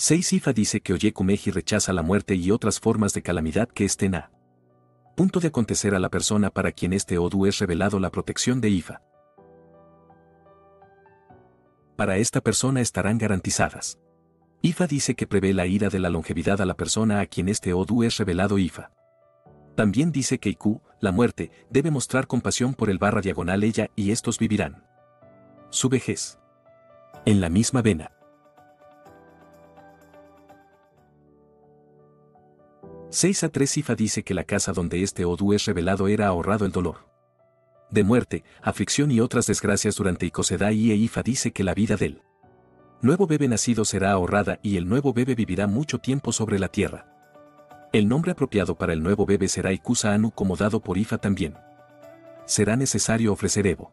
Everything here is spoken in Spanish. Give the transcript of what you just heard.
6 Ifa dice que Oyekumeji rechaza la muerte y otras formas de calamidad que estén a punto de acontecer a la persona para quien este Odu es revelado la protección de Ifa. Para esta persona estarán garantizadas. Ifa dice que prevé la ira de la longevidad a la persona a quien este Odu es revelado Ifa. También dice que Iku, la muerte, debe mostrar compasión por el barra diagonal ella y estos vivirán. Su vejez. En la misma vena. 6 a 3 Ifa dice que la casa donde este Odu es revelado era ahorrado el dolor. De muerte, aflicción y otras desgracias durante Ikosedai e Ifa dice que la vida del nuevo bebé nacido será ahorrada y el nuevo bebé vivirá mucho tiempo sobre la tierra. El nombre apropiado para el nuevo bebé será Ikusa Anu como dado por Ifa también. Será necesario ofrecer Evo.